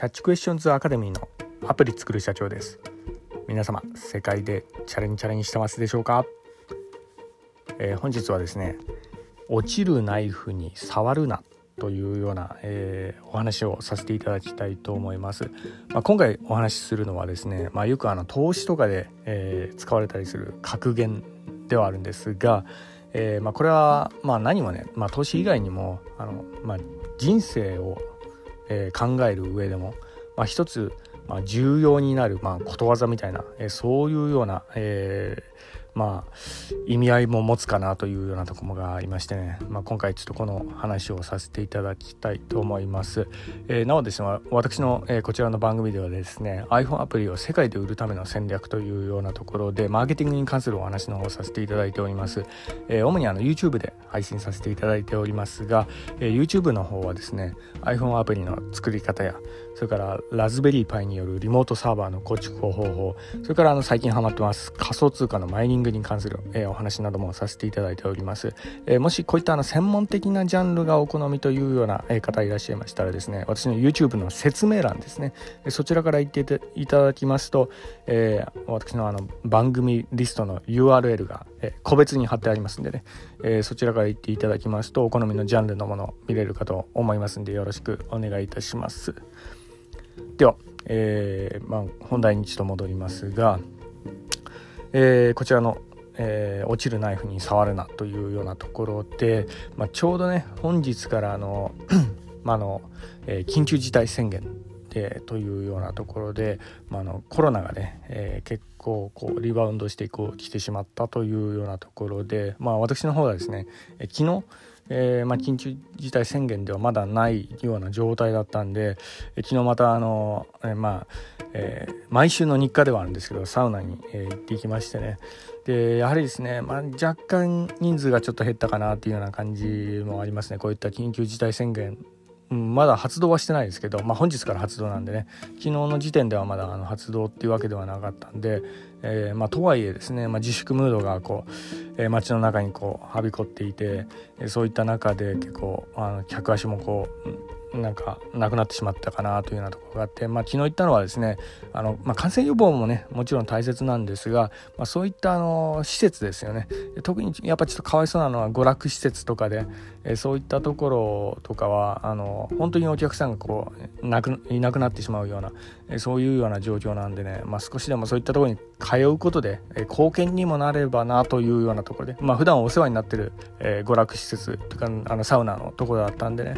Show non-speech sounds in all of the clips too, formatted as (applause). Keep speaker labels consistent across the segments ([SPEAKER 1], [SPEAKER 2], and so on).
[SPEAKER 1] キャッチクエスチョンズアカデミーのアプリ作る社長です。皆様世界でチャレンジチャレンしてますでしょうか、えー、本日はですね落ちるナイフに触るなというような、えー、お話をさせていただきたいと思います、まあ、今回お話しするのはですね、まあ、よくあの投資とかで、えー、使われたりする格言ではあるんですが、えーまあ、これはまあ何もね、まあ、投資以外にもあの、まあ、人生を、えー、考える上でも、まあ、一つ、まあ、重要になる、まあ、ことわざみたいな、えー、そういうような、えー、まあ意味合いも持つかなというようなところがありましてね、まあ、今回ちょっとこの話をさせていただきたいと思います、えー、なおですね私の、えー、こちらの番組ではですね iPhone アプリを世界で売るための戦略というようなところでマーケティングに関するお話の方をさせていただいております、えー、主にあの YouTube で配信させていただいておりますが、え、YouTube の方はですね iPhone アプリの作り方やそれからラズベリーパイによるリモートサーバーの構築方法それからあの最近ハマってます仮想通貨のマイニングに関する、えー、お話などもさせていただいております、えー、もしこういったあの専門的なジャンルがお好みというような方いらっしゃいましたらですね私の YouTube の説明欄ですねそちらから言っていただきますと、えー、私のあの番組リストの URL が、え個別に貼ってありますんでね、えそちらから言っていただきますとお好みのジャンルのもの見れるかと思いますんでよろしくお願いいたします。では、えーまあ、本題に一度戻りますが、えー、こちらのえー、落ちるナイフに触るなというようなところで、まあ、ちょうどね本日からあの (clears throat) まあの、え、緊急事態宣言でというようなところで、まあ、のコロナがね、えー、結構こうリバウンドしてこう来てしまったというようなところで、まあ、私の方はですね、え、昨日えー、まあ、緊急事態宣言ではまだないような状態だったんで、えー、昨日またあの、えー、まあえー、毎週の日課ではあるんですけどサウナに、え行ってきましてね。でやはりですね、まあ、若干人数がちょっと減ったかなっていうような感じもありますね。こういった緊急事態宣言うん、まだ発動はしてないですけど、まあ、本日から発動なんでね。昨日の時点ではまだあの発動っていうわけではなかったんで、えー、まあ、とはいえですね、まあ、自粛ムードがこう、えー、街の中にこうはびこっていてそういった中で結構あの客足もこうなんかなくなってしまったかなというようなところがあって、まあ、昨日言ったのはですねあの、まあ、感染予防もねもちろん大切なんですが、まあ、そういったあの施設ですよね。特にやっぱちょっとかわいそうなのは娯楽施設とかで、えそういったところとかはあの本当にお客さんがこうなくいなくなってしまうような、えそういうような状況なんでね、まあ、少しでもそういったところに通うことで、え貢献にもなればなというようなところで、まあ普段お世話になってる、え娯楽施設とかあのサウナのところだったんでね、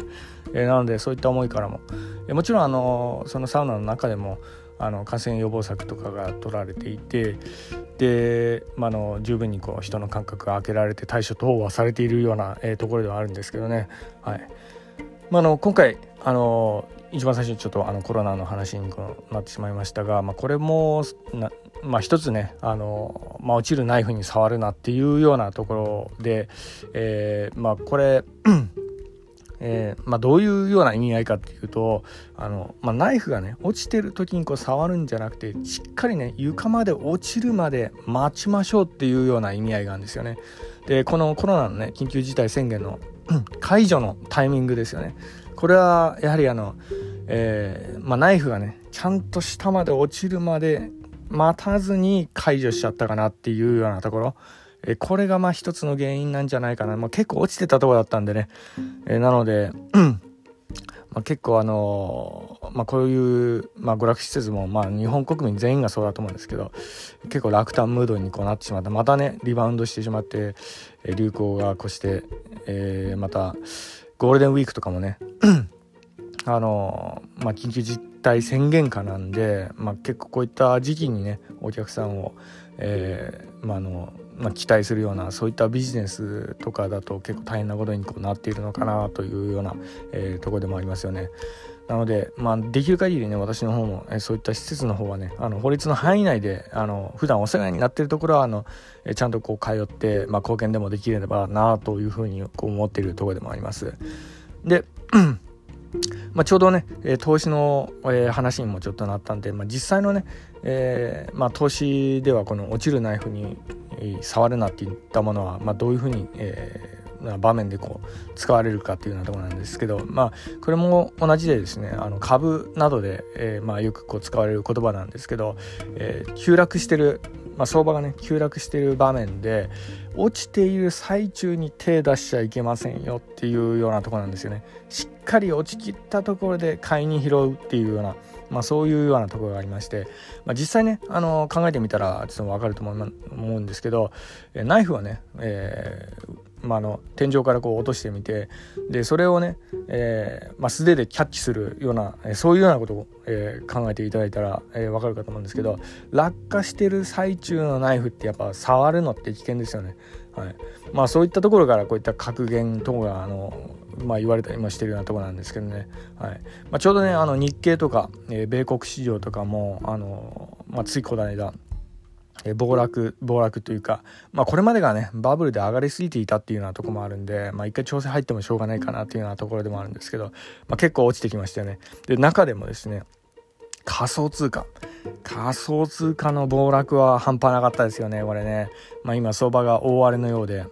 [SPEAKER 1] えなのでそういった思いからも、えもちろんあのそのサウナの中でもあの感染予防策とかが取られていてで、まあの、十分にこう人の感覚が開けられて対処等はされているような、えー、ところではあるんですけどね、はい。まあ、の今回あの一番最初にちょっとあのコロナの話になってしまいましたが、まあ、これもな、まあ、一つねあの、まあ、落ちるナイフに触るなっていうようなところで、えー、まあ、これえー、まあ、どういうような意味合いかっていうとあの、まあ、ナイフがね落ちてる時にこう触るんじゃなくてしっかりね床まで落ちるまで待ちましょうっていうような意味合いがあるんですよね。でこのコロナのね緊急事態宣言の (clears throat) 解除のタイミングですよね。これはやはりあの、えー、まあ、ナイフがねちゃんと下まで落ちるまで待たずに解除しちゃったかなっていうようなところ。えこれがまあ一つの原因なんじゃないかな、まあ、結構落ちてたとこだったんでね、えなので、まあ、結構あのー、まあ、こういう、まあ、娯楽施設も、まあ、日本国民全員がそうだと思うんですけど結構落胆ムードにこうなってしまってまたねリバウンドしてしまって、え流行がこして、えー、またゴールデンウィークとかもねあのー、まあ、緊急事態宣言下なんで、まあ、結構こういった時期にねお客さんを、えーまあのまあ、期待するようなそういったビジネスとかだと結構大変なことにこうなっているのかなというような、えー、とこでもありますよね。なので、まあ、できる限りね私の方も、えー、そういった施設の方はねあの法律の範囲内であの普段お世話になっているところはあの、えー、ちゃんとこう通って、まあ、貢献でもできればなというふうにこう思っているところでもあります。でまあ、ちょうどね、え、投資の、え、話にもちょっとなったんで、まあ、実際のね、えーまあ、投資ではこの落ちるナイフに触るなっていったものは、ま、どういうふうに、えーな場面でこう使われるかっていうようなところなんですけどまあこれも同じでですねあの株などで、えー、まあ、よくこう使われる言葉なんですけど、えー、急落してる、まあ、相場がね急落してる場面で落ちている最中に手出しちゃいけませんよっていうようなところなんですよね。しっかり落ちきったところで買いに拾うっていうようなまあ、そういうようなところがありまして、まあ、実際ねあの考えてみたらちょっと分かると思うんですけどナイフはね、えーまあ、の天井からこう落としてみてでそれをね、えーまあ、素手でキャッチするような、えそういうようなことを、えー、考えていただいたら、えー、分かるかと思うんですけど落下してる最中のナイフってやっぱ触るのって危険ですよね。はい。まあ、そういったところからこういった格言等があのまあ、言われたりもしてるようなところなんですけどね、はい。まあ、ちょうどねあの日経とか、えー、米国市場とかもあの、まあ、ついこの間え暴落暴落というか、まあ、これまでがねバブルで上がりすぎていたっていうようなとこもあるんで、まあ、一回調整入ってもしょうがないかなっていうようなところでもあるんですけど、まあ、結構落ちてきましたよね。で中でもですね仮想通貨。仮想通貨の暴落は半端なかったですよねこれね、まあ、今相場が大荒れのようで。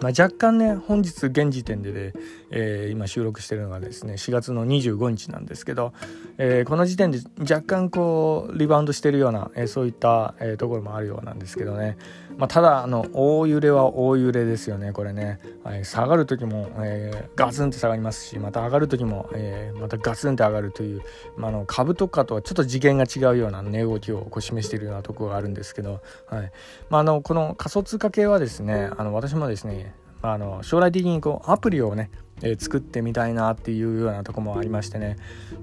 [SPEAKER 1] まあ、若干ね本日現時点でで、えー、今収録してるのがですね4月の25日なんですけど、えー、この時点で若干こうリバウンドしてるような、えー、そういった、えところもあるようなんですけどね、まあ、ただあの大揺れは大揺れですよねこれね、はい、下がる時も、えガツンって下がりますしまた上がる時も、えまたガツンって上がるという、まあ、の株とかとはちょっと次元が違うような値動きをこう示しているようなところがあるんですけど、はい。ま、あのこの仮想通貨系はですねあの私もですねあの将来的にこうアプリをね、えー、作ってみたいなっていうようなとこもありましてね。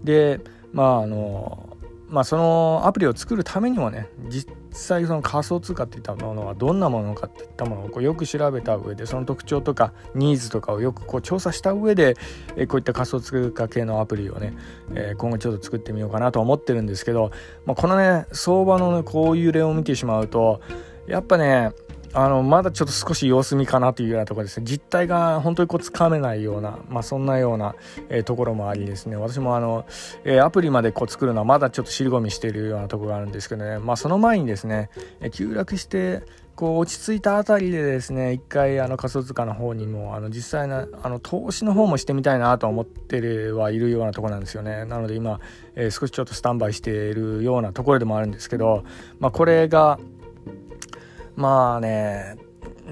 [SPEAKER 1] でまああのまあそのアプリを作るためにもね実際その仮想通貨っていったものはどんなものかっていったものをこうよく調べた上でその特徴とかニーズとかをよくこう調査した上で、えこういった仮想通貨系のアプリをね、え今後ちょっと作ってみようかなと思ってるんですけど、まあ、このね相場の、ね、こういう例を見てしまうとやっぱねあのまだちょっと少し様子見かなというようなところですね。実態が本当にこうつかめないような、まあ、そんなような、えー、ところもありですね。私もあの、えー、アプリまでこう作るのはまだちょっと尻込みしているようなところがあるんですけどね、まあ、その前にですね、えー、急落してこう落ち着いたあたりでですね一回あの仮想通貨の方にもあの実際のあの投資の方もしてみたいなと思ってはいるようなところなんですよね。なので今、えー、少しちょっとスタンバイしているようなところでもあるんですけど、まあ、これがまあね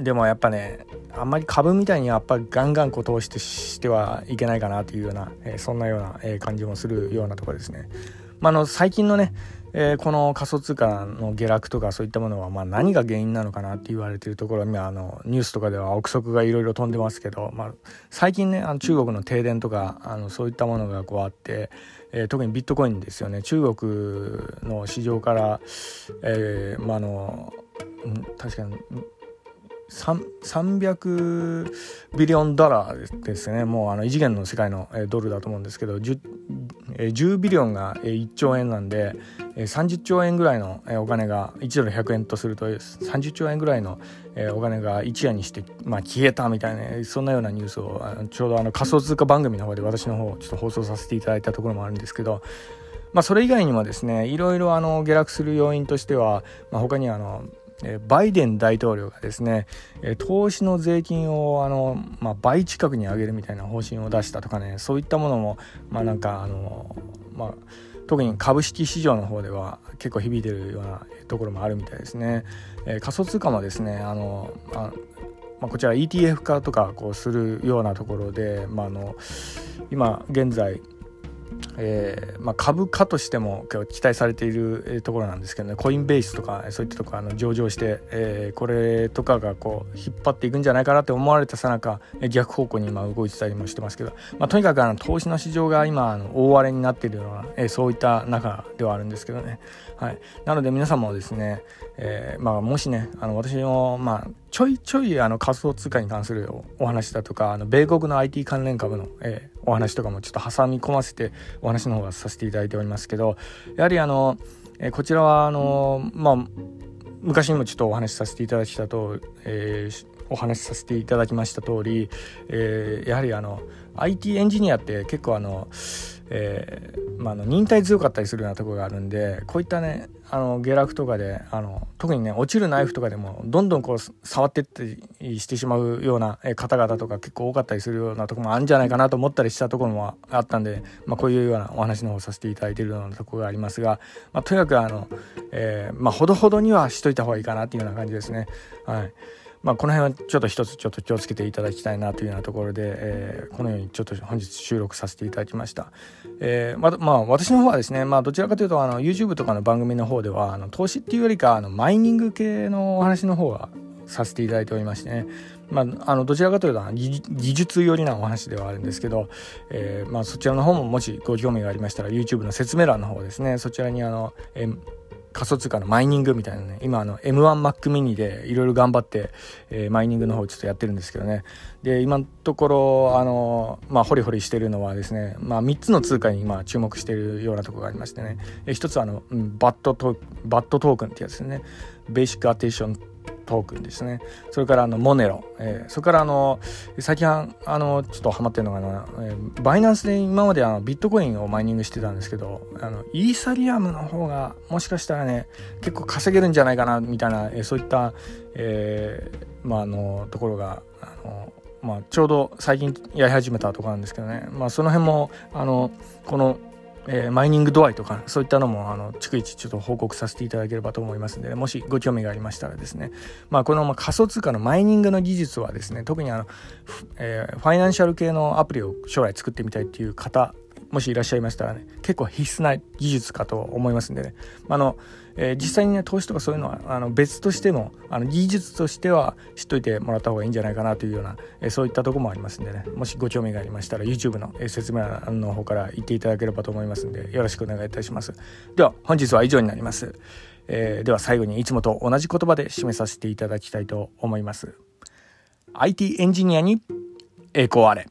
[SPEAKER 1] でもやっぱねあんまり株みたいにやっぱりガンガンこう投資してはいけないかなというような、え、そんなような、え、感じもするようなところですね。まあ、の最近のね、えー、この仮想通貨の下落とかそういったものは、まあ、何が原因なのかなって言われているところ今あのニュースとかでは憶測がいろいろ飛んでますけど、まあ、最近ねあの中国の停電とかあのそういったものがこうあって、えー、特にビットコインですよね中国の市場から、えーま、あの確かに300ビリオンドラーですね。もうあの異次元の世界のドルだと思うんですけど 10, 10ビリオンが1兆円なんで30兆円ぐらいのお金が1ドル100円とすると30兆円ぐらいのお金が一夜にして、まあ、消えたみたいなそんなようなニュースをちょうどあの仮想通貨番組の方で私の方ちょっと放送させていただいたところもあるんですけどまあ、それ以外にもですねいろいろあの下落する要因としては、まあ、他にあのバイデン大統領がですね投資の税金をあの、まあ、倍近くに上げるみたいな方針を出したとかねそういったものも、まあ、なんかあの、まあ、特に株式市場の方では結構響いてるようなところもあるみたいですね。え仮想通貨もですねあのあまあ、こちら ETF 化とかこうするようなところで、まあ、あの今現在えーまあ、株価としても期待されているところなんですけどねコインベースとかそういったところあの上場して、えー、これとかがこう引っ張っていくんじゃないかなって思われたさなか逆方向に今動いてたりもしてますけど、まあ、とにかくあの投資の市場が今あの大荒れになっているような、えー、そういった中ではあるんですけどね、はい、なので皆さんもですね、えーまあ、もしねあの私の、まあ、ちょいちょいあの仮想通貨に関するお話だとかあの米国の IT 関連株の、えー、お話とかもちょっと挟み込ませてお話の方がさせていただいておりますけどやはりあの、えー、こちらはあのまあ昔にもちょっとお話しさせていただきたと、えー、お話しさせていただきました通り、えー、やはりあの IT エンジニアって結構あのえー、まあ、の忍耐強かったりするようなとこがあるんでこういったねあの下落とかであの特にね落ちるナイフとかでもどんどんこう触ってってしてしまうような方々とか結構多かったりするようなとこもあるんじゃないかなと思ったりしたところもあったんで、まあ、こういうようなお話の方させていただいているようなとこがありますが、まあ、とにかくあの、えー、ま、ほどほどにはしといた方がいいかなっていうような感じですね。はいまあ、この辺はちょっと一つちょっと気をつけていただきたいなというようなところで、えー、このようにちょっと本日収録させていただきました。えー、ままあ、私の方はですね、まあ、どちらかというとあの YouTube とかの番組の方ではあの投資っていうよりかあのマイニング系のお話の方がさせていただいておりましてね、まあ、あのどちらかというと技術寄りなお話ではあるんですけど、えーまあ、そちらの方ももしご興味がありましたら YouTube の説明欄の方ですねそちらにあの、えー仮想通貨のマイニングみたいなね今あの M1Mac mini でいろいろ頑張って、えー、マイニングの方ちょっとやってるんですけどね。で今のところあのまあホリホリしてるのはですねまあ3つの通貨に今注目してるようなところがありましてね、えー、一つはあの、うん、バットトバットトークンってやつですね。ベーシックアテーショントークンですね。それからあのモネロ、えー、それからあの最近あのちょっとハマってるのがあの、えー、バイナンスで今まであのビットコインをマイニングしてたんですけどあのイーサリアムの方がもしかしたらね結構稼げるんじゃないかなみたいな、えー、そういった、えー、まあのところがあのまあ、ちょうど最近やり始めたとかなんですけどね、まあ、その辺もあのこのえー、マイニング度合いとかそういったのもあの逐一ちょっと報告させていただければと思いますのでもしご興味がありましたらですね、まあ、このま仮想通貨のマイニングの技術はですね特にあの、えー、ファイナンシャル系のアプリを将来作ってみたいっていう方もしいらっしゃいましたらね結構必須な技術かと思いますんでね。あの、えー、実際にね投資とかそういうのはあの別としてもあの技術としては知っといてもらった方がいいんじゃないかなというような、えー、そういったとこもありますんでね。もしご興味がありましたら YouTube の説明欄の方から言っていただければと思いますんでよろしくお願いいたします。では本日は以上になります、えー、では最後にいつもと同じ言葉で締めさせていただきたいと思います。IT エンジニアに栄光あれ。